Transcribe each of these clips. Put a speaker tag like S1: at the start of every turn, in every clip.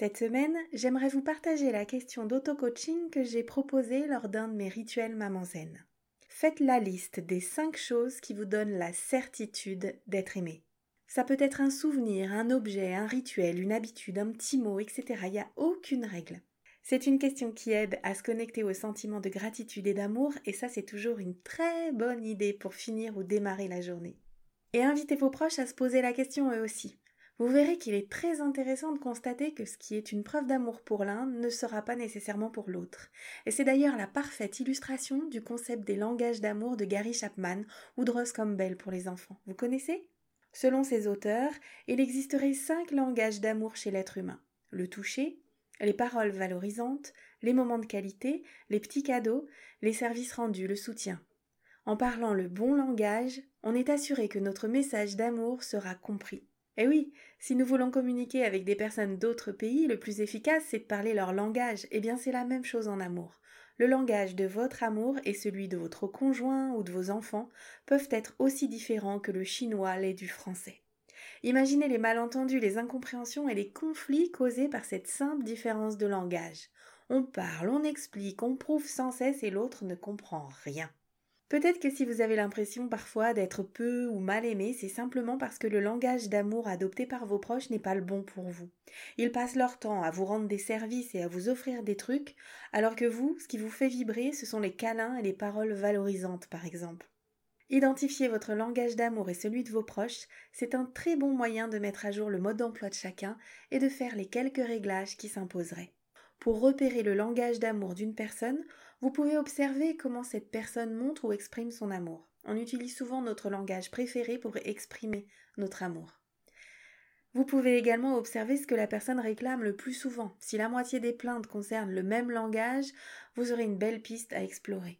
S1: Cette semaine, j'aimerais vous partager la question d'auto-coaching que j'ai proposée lors d'un de mes rituels Maman Zen. Faites la liste des 5 choses qui vous donnent la certitude d'être aimé. Ça peut être un souvenir, un objet, un rituel, une habitude, un petit mot, etc. Il n'y a aucune règle. C'est une question qui aide à se connecter au sentiment de gratitude et d'amour, et ça c'est toujours une très bonne idée pour finir ou démarrer la journée. Et invitez vos proches à se poser la question eux aussi vous verrez qu'il est très intéressant de constater que ce qui est une preuve d'amour pour l'un ne sera pas nécessairement pour l'autre. Et c'est d'ailleurs la parfaite illustration du concept des langages d'amour de Gary Chapman ou de Ross Campbell pour les enfants. Vous connaissez? Selon ces auteurs, il existerait cinq langages d'amour chez l'être humain. Le toucher, les paroles valorisantes, les moments de qualité, les petits cadeaux, les services rendus, le soutien. En parlant le bon langage, on est assuré que notre message d'amour sera compris. Eh oui, si nous voulons communiquer avec des personnes d'autres pays, le plus efficace c'est de parler leur langage. Eh bien c'est la même chose en amour. Le langage de votre amour et celui de votre conjoint ou de vos enfants peuvent être aussi différents que le chinois l'est du français. Imaginez les malentendus, les incompréhensions et les conflits causés par cette simple différence de langage. On parle, on explique, on prouve sans cesse et l'autre ne comprend rien. Peut-être que si vous avez l'impression parfois d'être peu ou mal aimé, c'est simplement parce que le langage d'amour adopté par vos proches n'est pas le bon pour vous. Ils passent leur temps à vous rendre des services et à vous offrir des trucs, alors que vous, ce qui vous fait vibrer, ce sont les câlins et les paroles valorisantes, par exemple. Identifier votre langage d'amour et celui de vos proches, c'est un très bon moyen de mettre à jour le mode d'emploi de chacun et de faire les quelques réglages qui s'imposeraient. Pour repérer le langage d'amour d'une personne, vous pouvez observer comment cette personne montre ou exprime son amour. On utilise souvent notre langage préféré pour exprimer notre amour. Vous pouvez également observer ce que la personne réclame le plus souvent. Si la moitié des plaintes concernent le même langage, vous aurez une belle piste à explorer.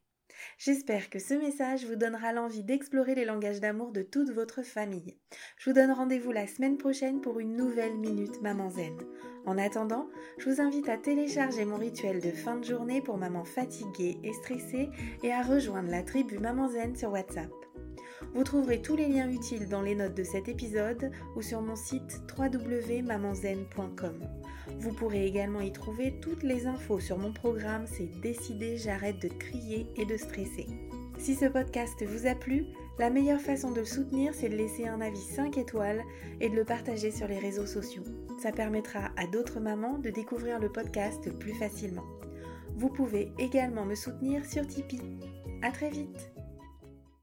S1: J'espère que ce message vous donnera l'envie d'explorer les langages d'amour de toute votre famille. Je vous donne rendez-vous la semaine prochaine pour une nouvelle Minute Maman Zen. En attendant, je vous invite à télécharger mon rituel de fin de journée pour maman fatiguée et stressée et à rejoindre la tribu Maman Zen sur WhatsApp. Vous trouverez tous les liens utiles dans les notes de cet épisode ou sur mon site www.mamanzen.com. Vous pourrez également y trouver toutes les infos sur mon programme C'est décidé, j'arrête de crier et de stresser. Si ce podcast vous a plu, la meilleure façon de le soutenir, c'est de laisser un avis 5 étoiles et de le partager sur les réseaux sociaux. Ça permettra à d'autres mamans de découvrir le podcast plus facilement. Vous pouvez également me soutenir sur Tipeee. À très vite